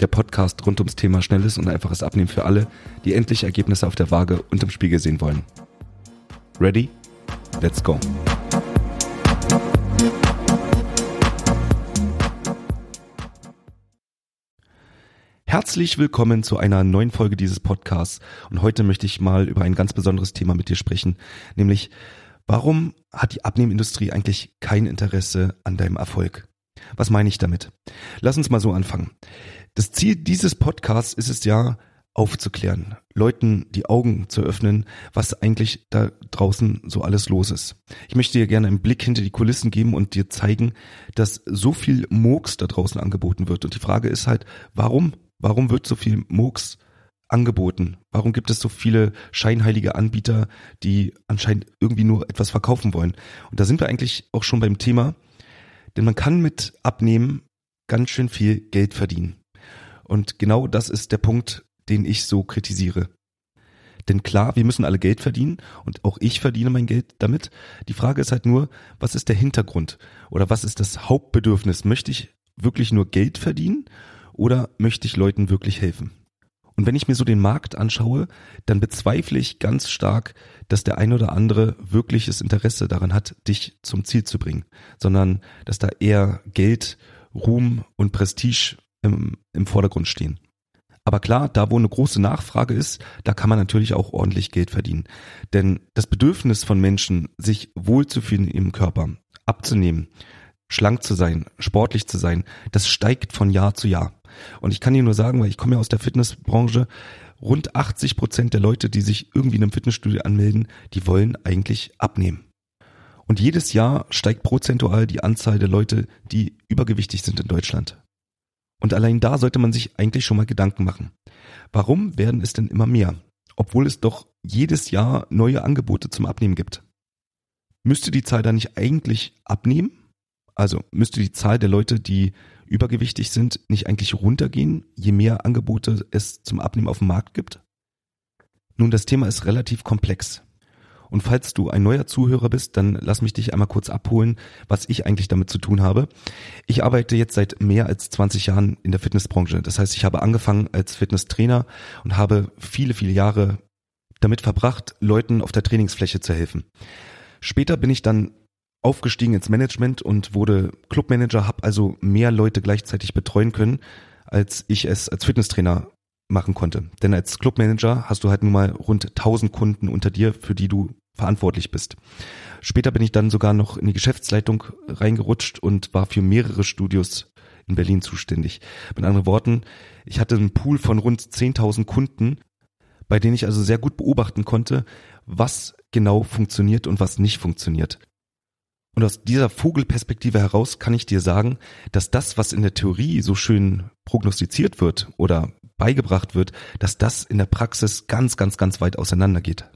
Der Podcast rund ums Thema schnelles und einfaches Abnehmen für alle, die endlich Ergebnisse auf der Waage und im Spiegel sehen wollen. Ready? Let's go. Herzlich willkommen zu einer neuen Folge dieses Podcasts und heute möchte ich mal über ein ganz besonderes Thema mit dir sprechen, nämlich warum hat die Abnehmindustrie eigentlich kein Interesse an deinem Erfolg? Was meine ich damit? Lass uns mal so anfangen. Das Ziel dieses Podcasts ist es ja, aufzuklären, Leuten die Augen zu öffnen, was eigentlich da draußen so alles los ist. Ich möchte dir gerne einen Blick hinter die Kulissen geben und dir zeigen, dass so viel Murks da draußen angeboten wird. Und die Frage ist halt, warum? Warum wird so viel Murks angeboten? Warum gibt es so viele scheinheilige Anbieter, die anscheinend irgendwie nur etwas verkaufen wollen? Und da sind wir eigentlich auch schon beim Thema, denn man kann mit Abnehmen ganz schön viel Geld verdienen. Und genau das ist der Punkt, den ich so kritisiere. Denn klar, wir müssen alle Geld verdienen und auch ich verdiene mein Geld damit. Die Frage ist halt nur, was ist der Hintergrund oder was ist das Hauptbedürfnis? Möchte ich wirklich nur Geld verdienen oder möchte ich Leuten wirklich helfen? Und wenn ich mir so den Markt anschaue, dann bezweifle ich ganz stark, dass der ein oder andere wirkliches Interesse daran hat, dich zum Ziel zu bringen, sondern dass da eher Geld, Ruhm und Prestige im, im Vordergrund stehen. Aber klar, da wo eine große Nachfrage ist, da kann man natürlich auch ordentlich Geld verdienen. Denn das Bedürfnis von Menschen, sich wohlzufühlen im Körper, abzunehmen, schlank zu sein, sportlich zu sein, das steigt von Jahr zu Jahr. Und ich kann dir nur sagen, weil ich komme ja aus der Fitnessbranche, rund 80 Prozent der Leute, die sich irgendwie in einem Fitnessstudio anmelden, die wollen eigentlich abnehmen. Und jedes Jahr steigt prozentual die Anzahl der Leute, die übergewichtig sind in Deutschland. Und allein da sollte man sich eigentlich schon mal Gedanken machen. Warum werden es denn immer mehr, obwohl es doch jedes Jahr neue Angebote zum Abnehmen gibt? Müsste die Zahl da nicht eigentlich abnehmen? Also müsste die Zahl der Leute, die übergewichtig sind, nicht eigentlich runtergehen, je mehr Angebote es zum Abnehmen auf dem Markt gibt? Nun, das Thema ist relativ komplex. Und falls du ein neuer Zuhörer bist, dann lass mich dich einmal kurz abholen, was ich eigentlich damit zu tun habe. Ich arbeite jetzt seit mehr als 20 Jahren in der Fitnessbranche. Das heißt, ich habe angefangen als Fitnesstrainer und habe viele, viele Jahre damit verbracht, Leuten auf der Trainingsfläche zu helfen. Später bin ich dann aufgestiegen ins Management und wurde Clubmanager, habe also mehr Leute gleichzeitig betreuen können, als ich es als Fitnesstrainer machen konnte. Denn als Clubmanager hast du halt nun mal rund 1000 Kunden unter dir, für die du verantwortlich bist. Später bin ich dann sogar noch in die Geschäftsleitung reingerutscht und war für mehrere Studios in Berlin zuständig. Mit anderen Worten, ich hatte einen Pool von rund 10.000 Kunden, bei denen ich also sehr gut beobachten konnte, was genau funktioniert und was nicht funktioniert. Und aus dieser Vogelperspektive heraus kann ich dir sagen, dass das, was in der Theorie so schön prognostiziert wird oder beigebracht wird, dass das in der Praxis ganz, ganz, ganz weit auseinandergeht.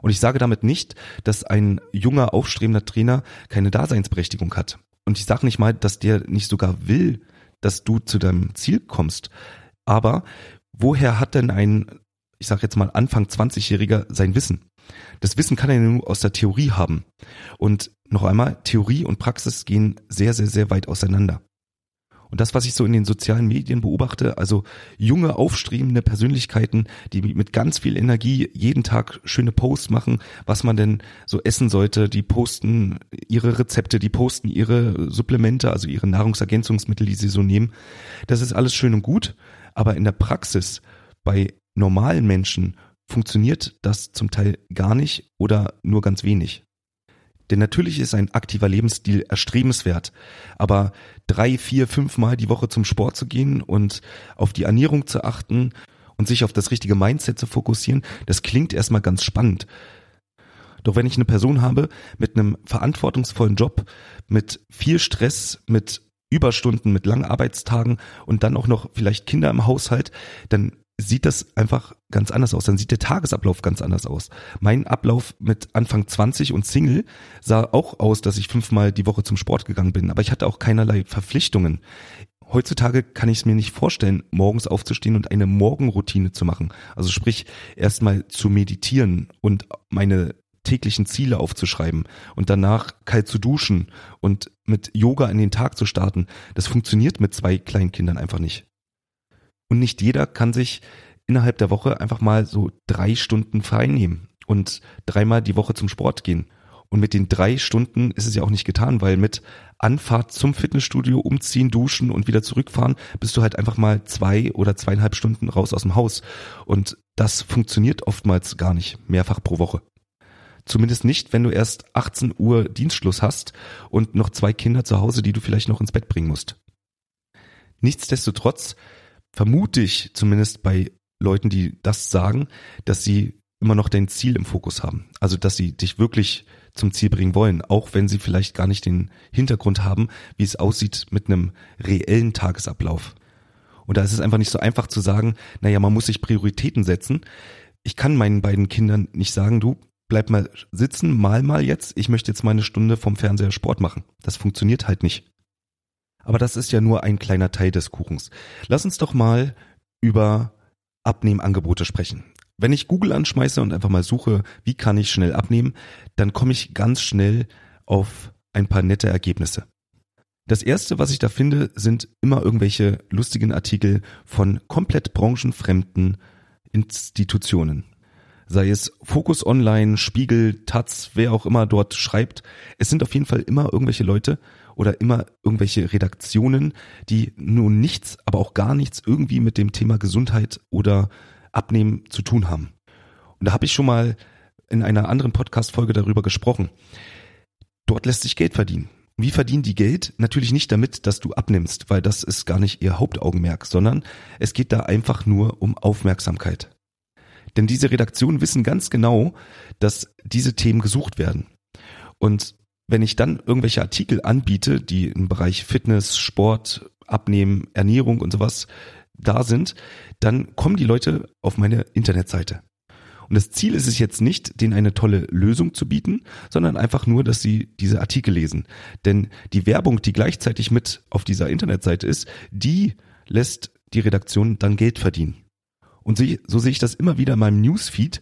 Und ich sage damit nicht, dass ein junger, aufstrebender Trainer keine Daseinsberechtigung hat. Und ich sage nicht mal, dass der nicht sogar will, dass du zu deinem Ziel kommst. Aber woher hat denn ein, ich sage jetzt mal Anfang 20-Jähriger sein Wissen? Das Wissen kann er nur aus der Theorie haben. Und noch einmal, Theorie und Praxis gehen sehr, sehr, sehr weit auseinander. Und das, was ich so in den sozialen Medien beobachte, also junge, aufstrebende Persönlichkeiten, die mit ganz viel Energie jeden Tag schöne Posts machen, was man denn so essen sollte, die posten ihre Rezepte, die posten ihre Supplemente, also ihre Nahrungsergänzungsmittel, die sie so nehmen. Das ist alles schön und gut, aber in der Praxis bei normalen Menschen funktioniert das zum Teil gar nicht oder nur ganz wenig. Denn natürlich ist ein aktiver Lebensstil erstrebenswert, aber drei, vier, fünf Mal die Woche zum Sport zu gehen und auf die Ernährung zu achten und sich auf das richtige Mindset zu fokussieren, das klingt erstmal ganz spannend. Doch wenn ich eine Person habe mit einem verantwortungsvollen Job, mit viel Stress, mit Überstunden, mit langen Arbeitstagen und dann auch noch vielleicht Kinder im Haushalt, dann sieht das einfach ganz anders aus. Dann sieht der Tagesablauf ganz anders aus. Mein Ablauf mit Anfang 20 und Single sah auch aus, dass ich fünfmal die Woche zum Sport gegangen bin, aber ich hatte auch keinerlei Verpflichtungen. Heutzutage kann ich es mir nicht vorstellen, morgens aufzustehen und eine Morgenroutine zu machen. Also sprich, erstmal zu meditieren und meine täglichen Ziele aufzuschreiben und danach kalt zu duschen und mit Yoga in den Tag zu starten. Das funktioniert mit zwei kleinen Kindern einfach nicht. Und nicht jeder kann sich innerhalb der Woche einfach mal so drei Stunden frei nehmen und dreimal die Woche zum Sport gehen. Und mit den drei Stunden ist es ja auch nicht getan, weil mit Anfahrt zum Fitnessstudio, umziehen, duschen und wieder zurückfahren, bist du halt einfach mal zwei oder zweieinhalb Stunden raus aus dem Haus. Und das funktioniert oftmals gar nicht, mehrfach pro Woche. Zumindest nicht, wenn du erst 18 Uhr Dienstschluss hast und noch zwei Kinder zu Hause, die du vielleicht noch ins Bett bringen musst. Nichtsdestotrotz vermute ich zumindest bei Leuten, die das sagen, dass sie immer noch dein Ziel im Fokus haben. Also, dass sie dich wirklich zum Ziel bringen wollen, auch wenn sie vielleicht gar nicht den Hintergrund haben, wie es aussieht mit einem reellen Tagesablauf. Und da ist es einfach nicht so einfach zu sagen, naja, man muss sich Prioritäten setzen. Ich kann meinen beiden Kindern nicht sagen, du bleib mal sitzen, mal mal jetzt, ich möchte jetzt mal eine Stunde vom Fernseher Sport machen. Das funktioniert halt nicht. Aber das ist ja nur ein kleiner Teil des Kuchens. Lass uns doch mal über Abnehmangebote sprechen. Wenn ich Google anschmeiße und einfach mal suche, wie kann ich schnell abnehmen, dann komme ich ganz schnell auf ein paar nette Ergebnisse. Das erste, was ich da finde, sind immer irgendwelche lustigen Artikel von komplett branchenfremden Institutionen. Sei es Focus Online, Spiegel, Taz, wer auch immer dort schreibt. Es sind auf jeden Fall immer irgendwelche Leute oder immer irgendwelche Redaktionen, die nun nichts, aber auch gar nichts irgendwie mit dem Thema Gesundheit oder Abnehmen zu tun haben. Und da habe ich schon mal in einer anderen Podcast-Folge darüber gesprochen. Dort lässt sich Geld verdienen. Wie verdienen die Geld? Natürlich nicht damit, dass du abnimmst, weil das ist gar nicht ihr Hauptaugenmerk, sondern es geht da einfach nur um Aufmerksamkeit. Denn diese Redaktionen wissen ganz genau, dass diese Themen gesucht werden. Und wenn ich dann irgendwelche Artikel anbiete, die im Bereich Fitness, Sport, Abnehmen, Ernährung und sowas da sind, dann kommen die Leute auf meine Internetseite. Und das Ziel ist es jetzt nicht, denen eine tolle Lösung zu bieten, sondern einfach nur, dass sie diese Artikel lesen. Denn die Werbung, die gleichzeitig mit auf dieser Internetseite ist, die lässt die Redaktion dann Geld verdienen. Und so, sehe ich das immer wieder in meinem Newsfeed,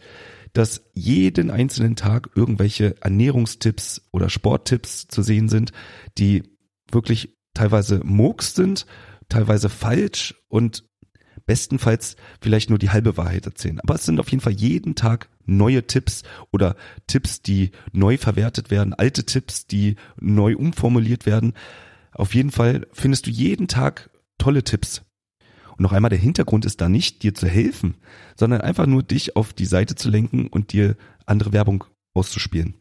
dass jeden einzelnen Tag irgendwelche Ernährungstipps oder Sporttipps zu sehen sind, die wirklich teilweise Murks sind, teilweise falsch und bestenfalls vielleicht nur die halbe Wahrheit erzählen. Aber es sind auf jeden Fall jeden Tag neue Tipps oder Tipps, die neu verwertet werden, alte Tipps, die neu umformuliert werden. Auf jeden Fall findest du jeden Tag tolle Tipps. Noch einmal, der Hintergrund ist da nicht, dir zu helfen, sondern einfach nur dich auf die Seite zu lenken und dir andere Werbung auszuspielen.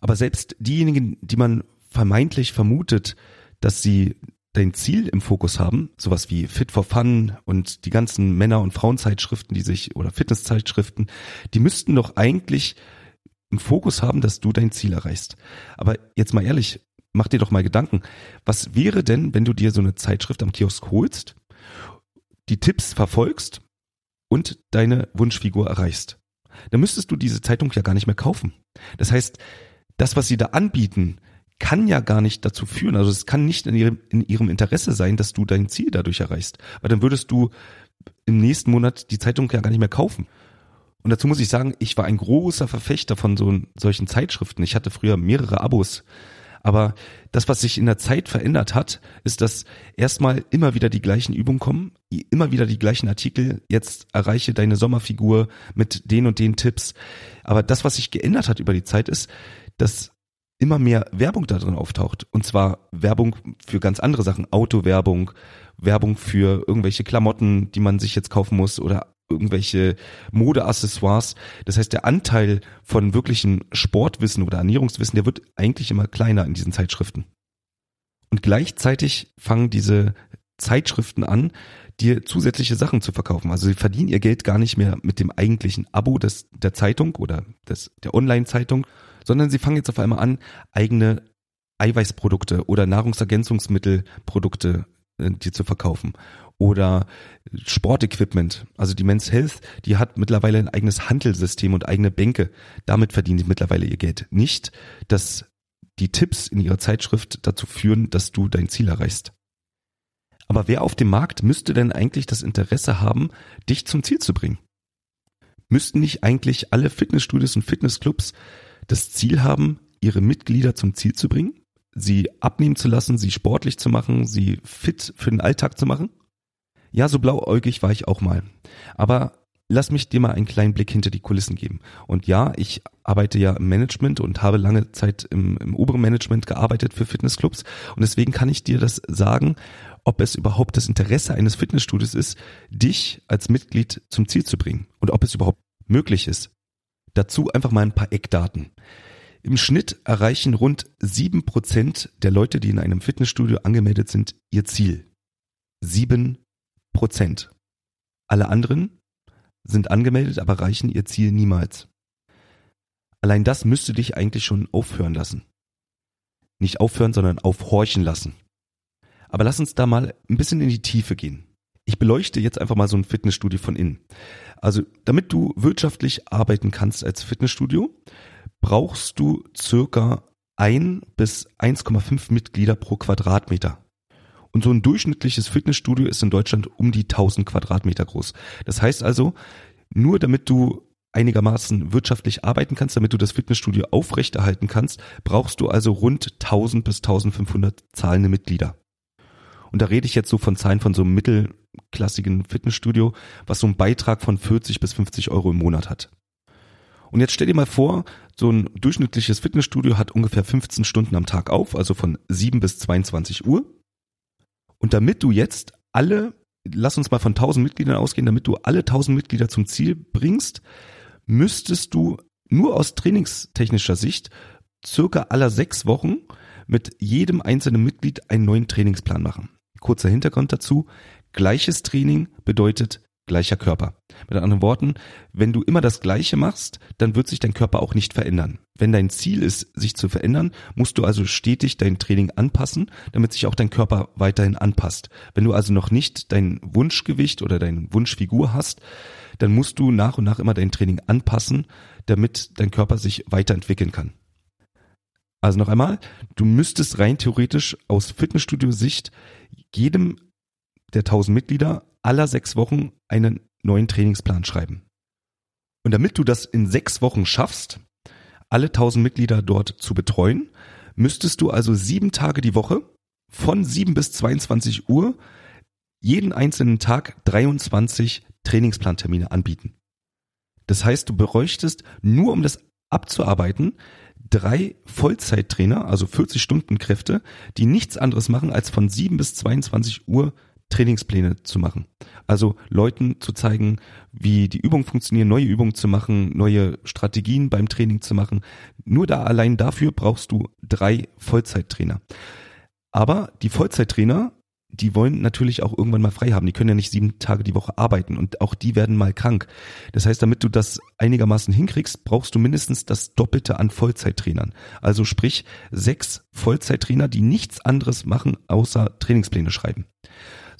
Aber selbst diejenigen, die man vermeintlich vermutet, dass sie dein Ziel im Fokus haben, sowas wie Fit for Fun und die ganzen Männer- und Frauenzeitschriften, die sich oder Fitnesszeitschriften, die müssten doch eigentlich im Fokus haben, dass du dein Ziel erreichst. Aber jetzt mal ehrlich, mach dir doch mal Gedanken. Was wäre denn, wenn du dir so eine Zeitschrift am Kiosk holst die Tipps verfolgst und deine Wunschfigur erreichst. Dann müsstest du diese Zeitung ja gar nicht mehr kaufen. Das heißt, das, was sie da anbieten, kann ja gar nicht dazu führen, also es kann nicht in ihrem, in ihrem Interesse sein, dass du dein Ziel dadurch erreichst. Weil dann würdest du im nächsten Monat die Zeitung ja gar nicht mehr kaufen. Und dazu muss ich sagen, ich war ein großer Verfechter von so solchen Zeitschriften. Ich hatte früher mehrere Abos aber das, was sich in der Zeit verändert hat, ist, dass erstmal immer wieder die gleichen Übungen kommen, immer wieder die gleichen Artikel. Jetzt erreiche deine Sommerfigur mit den und den Tipps. Aber das, was sich geändert hat über die Zeit, ist, dass immer mehr Werbung da drin auftaucht. Und zwar Werbung für ganz andere Sachen. Autowerbung, Werbung für irgendwelche Klamotten, die man sich jetzt kaufen muss oder irgendwelche Modeaccessoires. Das heißt, der Anteil von wirklichem Sportwissen oder Ernährungswissen, der wird eigentlich immer kleiner in diesen Zeitschriften. Und gleichzeitig fangen diese Zeitschriften an, dir zusätzliche Sachen zu verkaufen. Also sie verdienen ihr Geld gar nicht mehr mit dem eigentlichen Abo des, der Zeitung oder des, der Online-Zeitung, sondern sie fangen jetzt auf einmal an, eigene Eiweißprodukte oder Nahrungsergänzungsmittelprodukte äh, dir zu verkaufen oder Sportequipment. Also die Men's Health, die hat mittlerweile ein eigenes Handelssystem und eigene Bänke. Damit verdienen die mittlerweile ihr Geld. Nicht, dass die Tipps in ihrer Zeitschrift dazu führen, dass du dein Ziel erreichst. Aber wer auf dem Markt müsste denn eigentlich das Interesse haben, dich zum Ziel zu bringen? Müssten nicht eigentlich alle Fitnessstudios und Fitnessclubs das Ziel haben, ihre Mitglieder zum Ziel zu bringen? Sie abnehmen zu lassen, sie sportlich zu machen, sie fit für den Alltag zu machen? Ja, so blauäugig war ich auch mal. Aber lass mich dir mal einen kleinen Blick hinter die Kulissen geben. Und ja, ich arbeite ja im Management und habe lange Zeit im, im oberen Management gearbeitet für Fitnessclubs. Und deswegen kann ich dir das sagen, ob es überhaupt das Interesse eines Fitnessstudios ist, dich als Mitglied zum Ziel zu bringen und ob es überhaupt möglich ist. Dazu einfach mal ein paar Eckdaten. Im Schnitt erreichen rund sieben Prozent der Leute, die in einem Fitnessstudio angemeldet sind, ihr Ziel. Sieben Prozent. Alle anderen sind angemeldet, aber erreichen ihr Ziel niemals. Allein das müsste dich eigentlich schon aufhören lassen. Nicht aufhören, sondern aufhorchen lassen. Aber lass uns da mal ein bisschen in die Tiefe gehen. Ich beleuchte jetzt einfach mal so ein Fitnessstudio von innen. Also, damit du wirtschaftlich arbeiten kannst als Fitnessstudio, brauchst du circa ein bis 1,5 Mitglieder pro Quadratmeter. Und so ein durchschnittliches Fitnessstudio ist in Deutschland um die 1000 Quadratmeter groß. Das heißt also, nur damit du einigermaßen wirtschaftlich arbeiten kannst, damit du das Fitnessstudio aufrechterhalten kannst, brauchst du also rund 1000 bis 1500 zahlende Mitglieder. Und da rede ich jetzt so von Zahlen von so einem mittelklassigen Fitnessstudio, was so einen Beitrag von 40 bis 50 Euro im Monat hat. Und jetzt stell dir mal vor, so ein durchschnittliches Fitnessstudio hat ungefähr 15 Stunden am Tag auf, also von 7 bis 22 Uhr. Und damit du jetzt alle, lass uns mal von 1000 Mitgliedern ausgehen, damit du alle 1000 Mitglieder zum Ziel bringst, müsstest du nur aus trainingstechnischer Sicht circa aller sechs Wochen mit jedem einzelnen Mitglied einen neuen Trainingsplan machen. Kurzer Hintergrund dazu. Gleiches Training bedeutet gleicher Körper. Mit anderen Worten, wenn du immer das Gleiche machst, dann wird sich dein Körper auch nicht verändern. Wenn dein Ziel ist, sich zu verändern, musst du also stetig dein Training anpassen, damit sich auch dein Körper weiterhin anpasst. Wenn du also noch nicht dein Wunschgewicht oder deine Wunschfigur hast, dann musst du nach und nach immer dein Training anpassen, damit dein Körper sich weiterentwickeln kann. Also noch einmal, du müsstest rein theoretisch aus Fitnessstudio-Sicht jedem der 1000 Mitglieder aller sechs Wochen einen neuen Trainingsplan schreiben. Und damit du das in sechs Wochen schaffst, alle 1000 Mitglieder dort zu betreuen, müsstest du also sieben Tage die Woche von 7 bis 22 Uhr jeden einzelnen Tag 23 Trainingsplantermine anbieten. Das heißt, du bräuchtest nur um das abzuarbeiten drei Vollzeittrainer, also 40 Stunden Kräfte, die nichts anderes machen, als von 7 bis 22 Uhr Trainingspläne zu machen. Also Leuten zu zeigen, wie die Übungen funktionieren, neue Übungen zu machen, neue Strategien beim Training zu machen. Nur da allein dafür brauchst du drei Vollzeittrainer. Aber die Vollzeittrainer, die wollen natürlich auch irgendwann mal frei haben. Die können ja nicht sieben Tage die Woche arbeiten und auch die werden mal krank. Das heißt, damit du das einigermaßen hinkriegst, brauchst du mindestens das Doppelte an Vollzeittrainern. Also sprich sechs Vollzeittrainer, die nichts anderes machen, außer Trainingspläne schreiben.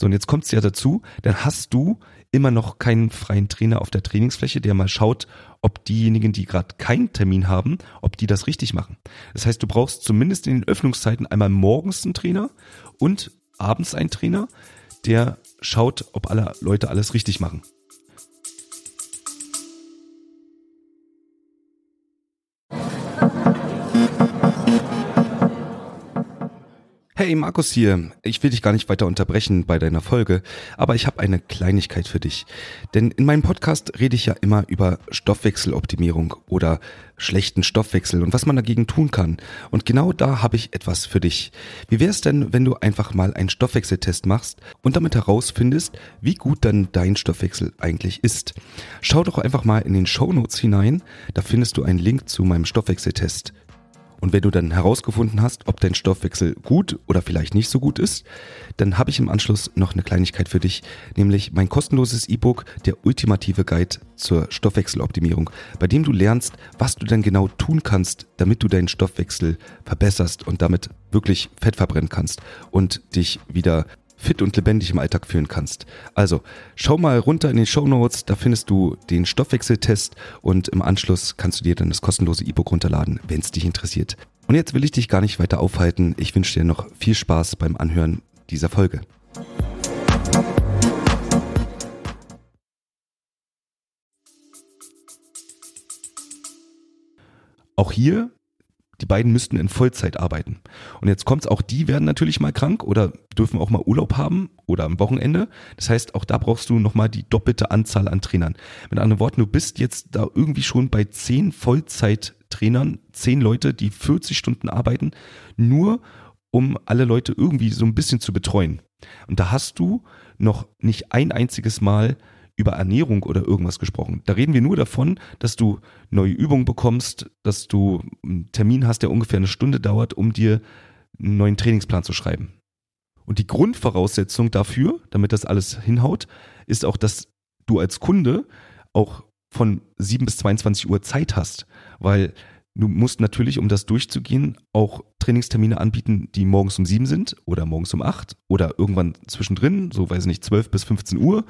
So, und jetzt kommt es ja dazu, dann hast du immer noch keinen freien Trainer auf der Trainingsfläche, der mal schaut, ob diejenigen, die gerade keinen Termin haben, ob die das richtig machen. Das heißt, du brauchst zumindest in den Öffnungszeiten einmal morgens einen Trainer und abends einen Trainer, der schaut, ob alle Leute alles richtig machen. Hey Markus hier, ich will dich gar nicht weiter unterbrechen bei deiner Folge, aber ich habe eine Kleinigkeit für dich. Denn in meinem Podcast rede ich ja immer über Stoffwechseloptimierung oder schlechten Stoffwechsel und was man dagegen tun kann. Und genau da habe ich etwas für dich. Wie wäre es denn, wenn du einfach mal einen Stoffwechseltest machst und damit herausfindest, wie gut dann dein Stoffwechsel eigentlich ist? Schau doch einfach mal in den Show Notes hinein, da findest du einen Link zu meinem Stoffwechseltest. Und wenn du dann herausgefunden hast, ob dein Stoffwechsel gut oder vielleicht nicht so gut ist, dann habe ich im Anschluss noch eine Kleinigkeit für dich, nämlich mein kostenloses E-Book, der ultimative Guide zur Stoffwechseloptimierung, bei dem du lernst, was du denn genau tun kannst, damit du deinen Stoffwechsel verbesserst und damit wirklich Fett verbrennen kannst und dich wieder fit und lebendig im Alltag führen kannst. Also schau mal runter in den Show Notes, da findest du den Stoffwechseltest und im Anschluss kannst du dir dann das kostenlose E-Book runterladen, wenn es dich interessiert. Und jetzt will ich dich gar nicht weiter aufhalten. Ich wünsche dir noch viel Spaß beim Anhören dieser Folge. Auch hier beiden müssten in Vollzeit arbeiten. Und jetzt kommt's, auch die werden natürlich mal krank oder dürfen auch mal Urlaub haben oder am Wochenende. Das heißt, auch da brauchst du nochmal die doppelte Anzahl an Trainern. Mit anderen Worten, du bist jetzt da irgendwie schon bei zehn Vollzeittrainern, zehn Leute, die 40 Stunden arbeiten, nur um alle Leute irgendwie so ein bisschen zu betreuen. Und da hast du noch nicht ein einziges Mal über Ernährung oder irgendwas gesprochen. Da reden wir nur davon, dass du neue Übungen bekommst, dass du einen Termin hast, der ungefähr eine Stunde dauert, um dir einen neuen Trainingsplan zu schreiben. Und die Grundvoraussetzung dafür, damit das alles hinhaut, ist auch, dass du als Kunde auch von 7 bis 22 Uhr Zeit hast, weil du musst natürlich, um das durchzugehen, auch Trainingstermine anbieten, die morgens um 7 sind oder morgens um 8 oder irgendwann zwischendrin, so weiß ich nicht, 12 bis 15 Uhr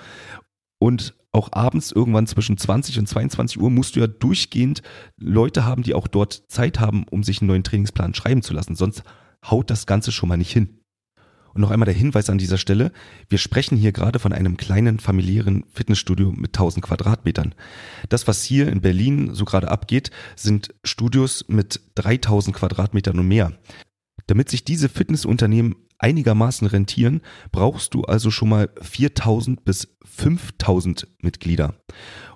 und auch abends irgendwann zwischen 20 und 22 Uhr musst du ja durchgehend Leute haben, die auch dort Zeit haben, um sich einen neuen Trainingsplan schreiben zu lassen. Sonst haut das Ganze schon mal nicht hin. Und noch einmal der Hinweis an dieser Stelle. Wir sprechen hier gerade von einem kleinen familiären Fitnessstudio mit 1000 Quadratmetern. Das, was hier in Berlin so gerade abgeht, sind Studios mit 3000 Quadratmetern und mehr. Damit sich diese Fitnessunternehmen einigermaßen rentieren, brauchst du also schon mal 4000 bis 5000 Mitglieder.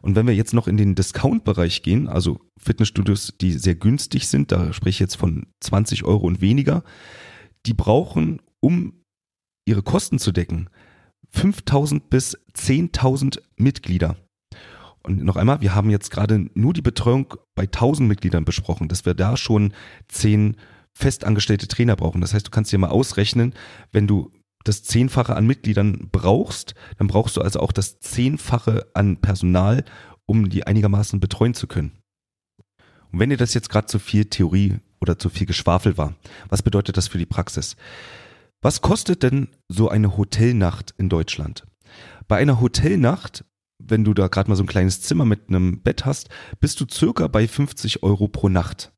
Und wenn wir jetzt noch in den Discount-Bereich gehen, also Fitnessstudios, die sehr günstig sind, da spreche ich jetzt von 20 Euro und weniger, die brauchen, um ihre Kosten zu decken, 5000 bis 10.000 Mitglieder. Und noch einmal, wir haben jetzt gerade nur die Betreuung bei 1000 Mitgliedern besprochen, dass wir da schon 10 festangestellte Trainer brauchen. Das heißt, du kannst dir mal ausrechnen, wenn du das Zehnfache an Mitgliedern brauchst, dann brauchst du also auch das Zehnfache an Personal, um die einigermaßen betreuen zu können. Und wenn dir das jetzt gerade zu viel Theorie oder zu viel Geschwafel war, was bedeutet das für die Praxis? Was kostet denn so eine Hotelnacht in Deutschland? Bei einer Hotelnacht, wenn du da gerade mal so ein kleines Zimmer mit einem Bett hast, bist du circa bei 50 Euro pro Nacht.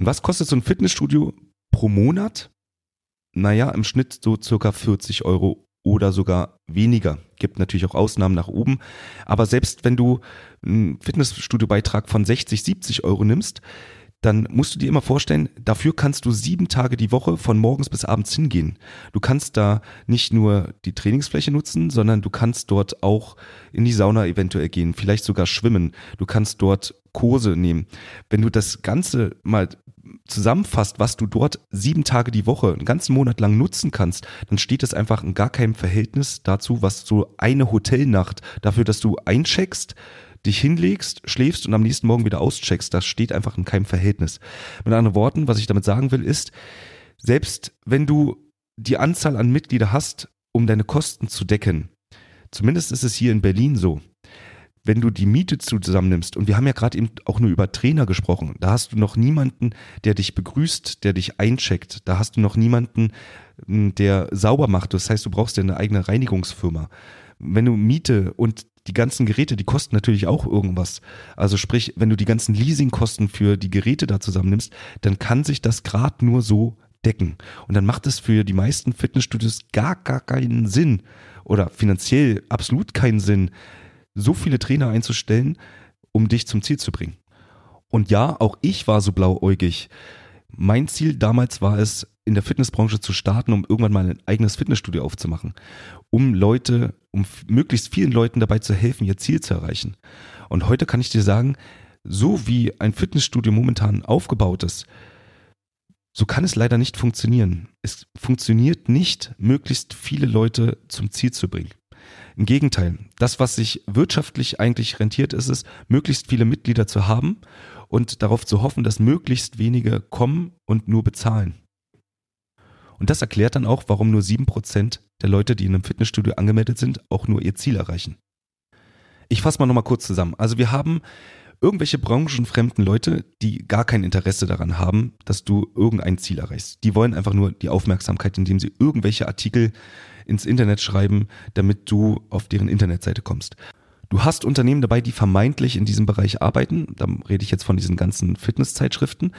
Und was kostet so ein Fitnessstudio pro Monat? Naja, im Schnitt so circa 40 Euro oder sogar weniger. Gibt natürlich auch Ausnahmen nach oben. Aber selbst wenn du einen Fitnessstudio-Beitrag von 60, 70 Euro nimmst, dann musst du dir immer vorstellen, dafür kannst du sieben Tage die Woche von morgens bis abends hingehen. Du kannst da nicht nur die Trainingsfläche nutzen, sondern du kannst dort auch in die Sauna eventuell gehen, vielleicht sogar schwimmen. Du kannst dort Kurse nehmen. Wenn du das Ganze mal zusammenfasst, was du dort sieben Tage die Woche, einen ganzen Monat lang nutzen kannst, dann steht es einfach in gar keinem Verhältnis dazu, was so eine Hotelnacht dafür, dass du eincheckst, dich hinlegst, schläfst und am nächsten Morgen wieder auscheckst, das steht einfach in keinem Verhältnis. Mit anderen Worten, was ich damit sagen will, ist, selbst wenn du die Anzahl an Mitglieder hast, um deine Kosten zu decken, zumindest ist es hier in Berlin so, wenn du die Miete zusammennimmst, und wir haben ja gerade eben auch nur über Trainer gesprochen, da hast du noch niemanden, der dich begrüßt, der dich eincheckt, da hast du noch niemanden, der sauber macht, das heißt, du brauchst ja eine eigene Reinigungsfirma. Wenn du Miete und die ganzen Geräte, die kosten natürlich auch irgendwas. Also sprich, wenn du die ganzen Leasingkosten für die Geräte da zusammennimmst, dann kann sich das gerade nur so decken. Und dann macht es für die meisten Fitnessstudios gar, gar keinen Sinn oder finanziell absolut keinen Sinn, so viele Trainer einzustellen, um dich zum Ziel zu bringen. Und ja, auch ich war so blauäugig. Mein Ziel damals war es, in der Fitnessbranche zu starten, um irgendwann mal ein eigenes Fitnessstudio aufzumachen, um Leute, um möglichst vielen Leuten dabei zu helfen, ihr Ziel zu erreichen. Und heute kann ich dir sagen, so wie ein Fitnessstudio momentan aufgebaut ist, so kann es leider nicht funktionieren. Es funktioniert nicht, möglichst viele Leute zum Ziel zu bringen. Im Gegenteil, das, was sich wirtschaftlich eigentlich rentiert, ist es, möglichst viele Mitglieder zu haben und darauf zu hoffen, dass möglichst wenige kommen und nur bezahlen. Und das erklärt dann auch, warum nur sieben Prozent der Leute, die in einem Fitnessstudio angemeldet sind, auch nur ihr Ziel erreichen. Ich fasse mal nochmal kurz zusammen. Also wir haben irgendwelche branchenfremden Leute, die gar kein Interesse daran haben, dass du irgendein Ziel erreichst. Die wollen einfach nur die Aufmerksamkeit, indem sie irgendwelche Artikel ins Internet schreiben, damit du auf deren Internetseite kommst. Du hast Unternehmen dabei, die vermeintlich in diesem Bereich arbeiten. Da rede ich jetzt von diesen ganzen Fitnesszeitschriften.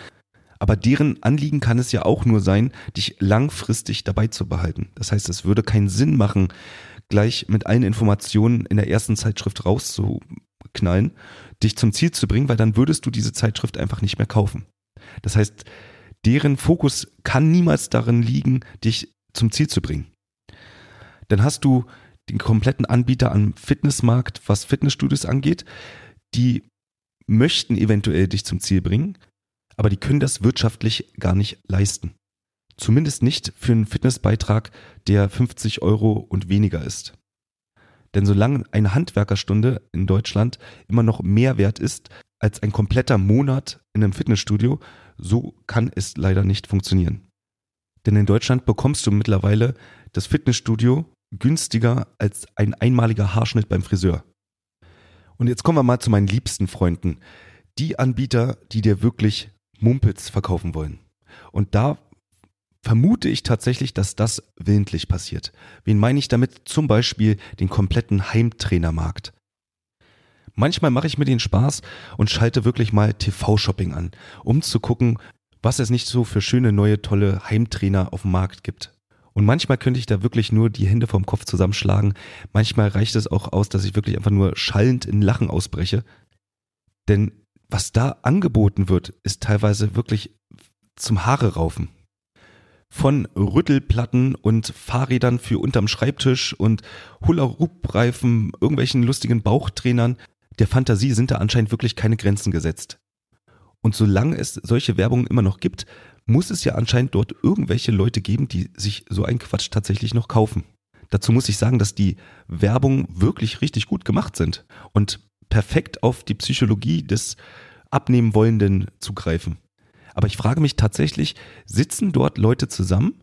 Aber deren Anliegen kann es ja auch nur sein, dich langfristig dabei zu behalten. Das heißt, es würde keinen Sinn machen, gleich mit allen Informationen in der ersten Zeitschrift rauszuknallen, dich zum Ziel zu bringen, weil dann würdest du diese Zeitschrift einfach nicht mehr kaufen. Das heißt, deren Fokus kann niemals darin liegen, dich zum Ziel zu bringen. Dann hast du den kompletten Anbieter am Fitnessmarkt, was Fitnessstudios angeht, die möchten eventuell dich zum Ziel bringen, aber die können das wirtschaftlich gar nicht leisten. Zumindest nicht für einen Fitnessbeitrag, der 50 Euro und weniger ist. Denn solange eine Handwerkerstunde in Deutschland immer noch mehr wert ist als ein kompletter Monat in einem Fitnessstudio, so kann es leider nicht funktionieren. Denn in Deutschland bekommst du mittlerweile das Fitnessstudio günstiger als ein einmaliger Haarschnitt beim Friseur. Und jetzt kommen wir mal zu meinen liebsten Freunden. Die Anbieter, die dir wirklich Mumpitz verkaufen wollen. Und da vermute ich tatsächlich, dass das willentlich passiert. Wen meine ich damit? Zum Beispiel den kompletten Heimtrainermarkt. Manchmal mache ich mir den Spaß und schalte wirklich mal TV-Shopping an, um zu gucken, was es nicht so für schöne neue tolle Heimtrainer auf dem Markt gibt. Und manchmal könnte ich da wirklich nur die Hände vom Kopf zusammenschlagen. Manchmal reicht es auch aus, dass ich wirklich einfach nur schallend in Lachen ausbreche. Denn was da angeboten wird, ist teilweise wirklich zum Haare raufen. Von Rüttelplatten und Fahrrädern für unterm Schreibtisch und Hula-Hoop-Reifen, irgendwelchen lustigen Bauchtrainern. Der Fantasie sind da anscheinend wirklich keine Grenzen gesetzt. Und solange es solche Werbung immer noch gibt, muss es ja anscheinend dort irgendwelche Leute geben, die sich so einen Quatsch tatsächlich noch kaufen. Dazu muss ich sagen, dass die Werbung wirklich richtig gut gemacht sind und perfekt auf die Psychologie des abnehmen wollenden zugreifen. Aber ich frage mich tatsächlich, sitzen dort Leute zusammen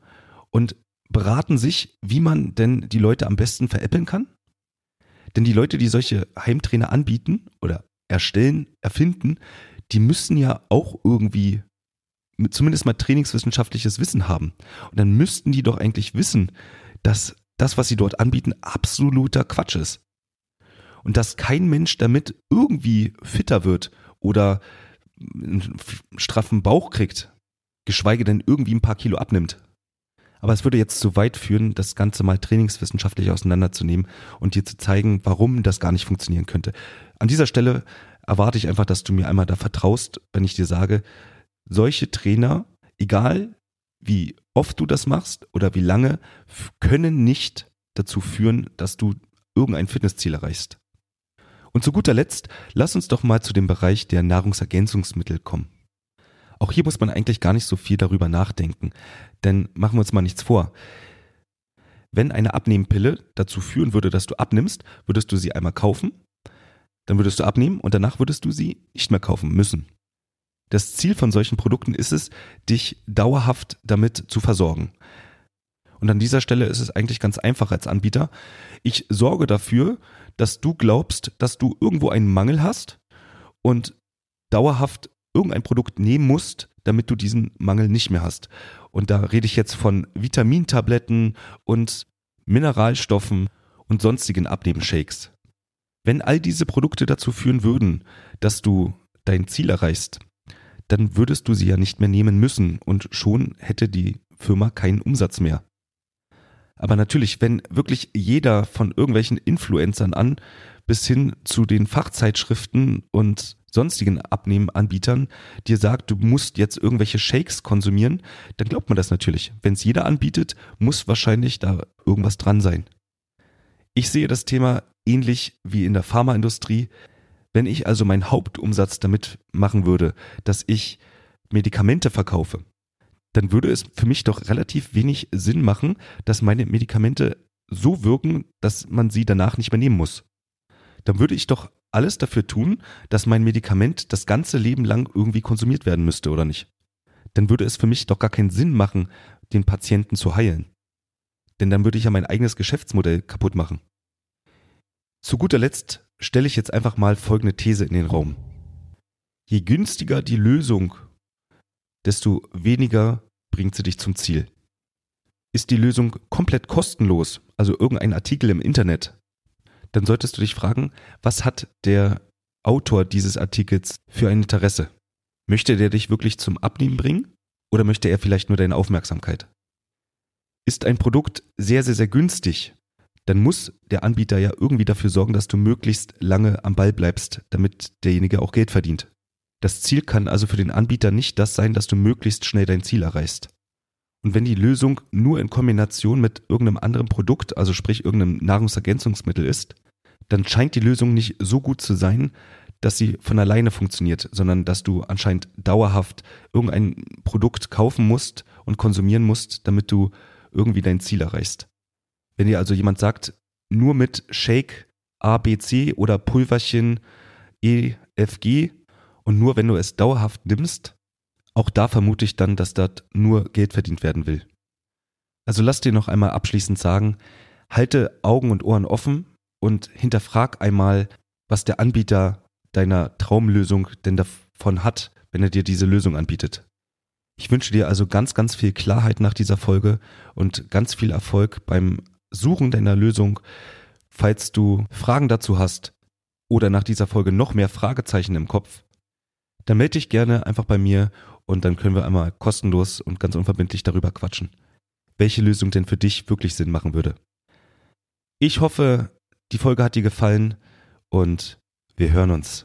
und beraten sich, wie man denn die Leute am besten veräppeln kann? Denn die Leute, die solche Heimtrainer anbieten oder erstellen, erfinden, die müssen ja auch irgendwie zumindest mal trainingswissenschaftliches Wissen haben. Und dann müssten die doch eigentlich wissen, dass das, was sie dort anbieten, absoluter Quatsch ist. Und dass kein Mensch damit irgendwie fitter wird oder einen straffen Bauch kriegt, geschweige denn irgendwie ein paar Kilo abnimmt. Aber es würde jetzt zu weit führen, das Ganze mal trainingswissenschaftlich auseinanderzunehmen und dir zu zeigen, warum das gar nicht funktionieren könnte. An dieser Stelle erwarte ich einfach, dass du mir einmal da vertraust, wenn ich dir sage, solche Trainer, egal wie oft du das machst oder wie lange, können nicht dazu führen, dass du irgendein Fitnessziel erreichst. Und zu guter Letzt, lass uns doch mal zu dem Bereich der Nahrungsergänzungsmittel kommen. Auch hier muss man eigentlich gar nicht so viel darüber nachdenken, denn machen wir uns mal nichts vor. Wenn eine Abnehmpille dazu führen würde, dass du abnimmst, würdest du sie einmal kaufen, dann würdest du abnehmen und danach würdest du sie nicht mehr kaufen müssen. Das Ziel von solchen Produkten ist es, dich dauerhaft damit zu versorgen. Und an dieser Stelle ist es eigentlich ganz einfach als Anbieter. Ich sorge dafür, dass du glaubst, dass du irgendwo einen Mangel hast und dauerhaft irgendein Produkt nehmen musst, damit du diesen Mangel nicht mehr hast. Und da rede ich jetzt von Vitamintabletten und Mineralstoffen und sonstigen Abnehmshakes. Wenn all diese Produkte dazu führen würden, dass du dein Ziel erreichst, dann würdest du sie ja nicht mehr nehmen müssen und schon hätte die Firma keinen Umsatz mehr. Aber natürlich, wenn wirklich jeder von irgendwelchen Influencern an bis hin zu den Fachzeitschriften und sonstigen Abnehmanbietern dir sagt, du musst jetzt irgendwelche Shakes konsumieren, dann glaubt man das natürlich. Wenn es jeder anbietet, muss wahrscheinlich da irgendwas dran sein. Ich sehe das Thema ähnlich wie in der Pharmaindustrie. Wenn ich also meinen Hauptumsatz damit machen würde, dass ich Medikamente verkaufe, dann würde es für mich doch relativ wenig Sinn machen, dass meine Medikamente so wirken, dass man sie danach nicht mehr nehmen muss. Dann würde ich doch alles dafür tun, dass mein Medikament das ganze Leben lang irgendwie konsumiert werden müsste, oder nicht? Dann würde es für mich doch gar keinen Sinn machen, den Patienten zu heilen. Denn dann würde ich ja mein eigenes Geschäftsmodell kaputt machen. Zu guter Letzt stelle ich jetzt einfach mal folgende These in den Raum. Je günstiger die Lösung, desto weniger bringt sie dich zum Ziel. Ist die Lösung komplett kostenlos, also irgendein Artikel im Internet, dann solltest du dich fragen, was hat der Autor dieses Artikels für ein Interesse? Möchte der dich wirklich zum Abnehmen bringen oder möchte er vielleicht nur deine Aufmerksamkeit? Ist ein Produkt sehr, sehr, sehr günstig, dann muss der Anbieter ja irgendwie dafür sorgen, dass du möglichst lange am Ball bleibst, damit derjenige auch Geld verdient. Das Ziel kann also für den Anbieter nicht das sein, dass du möglichst schnell dein Ziel erreichst. Und wenn die Lösung nur in Kombination mit irgendeinem anderen Produkt, also sprich irgendeinem Nahrungsergänzungsmittel ist, dann scheint die Lösung nicht so gut zu sein, dass sie von alleine funktioniert, sondern dass du anscheinend dauerhaft irgendein Produkt kaufen musst und konsumieren musst, damit du irgendwie dein Ziel erreichst. Wenn dir also jemand sagt, nur mit Shake ABC oder Pulverchen EFG und nur wenn du es dauerhaft nimmst, auch da vermute ich dann, dass dort nur Geld verdient werden will. Also lass dir noch einmal abschließend sagen, halte Augen und Ohren offen und hinterfrag einmal, was der Anbieter deiner Traumlösung denn davon hat, wenn er dir diese Lösung anbietet. Ich wünsche dir also ganz, ganz viel Klarheit nach dieser Folge und ganz viel Erfolg beim Suchen deiner Lösung. Falls du Fragen dazu hast oder nach dieser Folge noch mehr Fragezeichen im Kopf, dann melde dich gerne einfach bei mir und dann können wir einmal kostenlos und ganz unverbindlich darüber quatschen, welche Lösung denn für dich wirklich Sinn machen würde. Ich hoffe, die Folge hat dir gefallen und wir hören uns.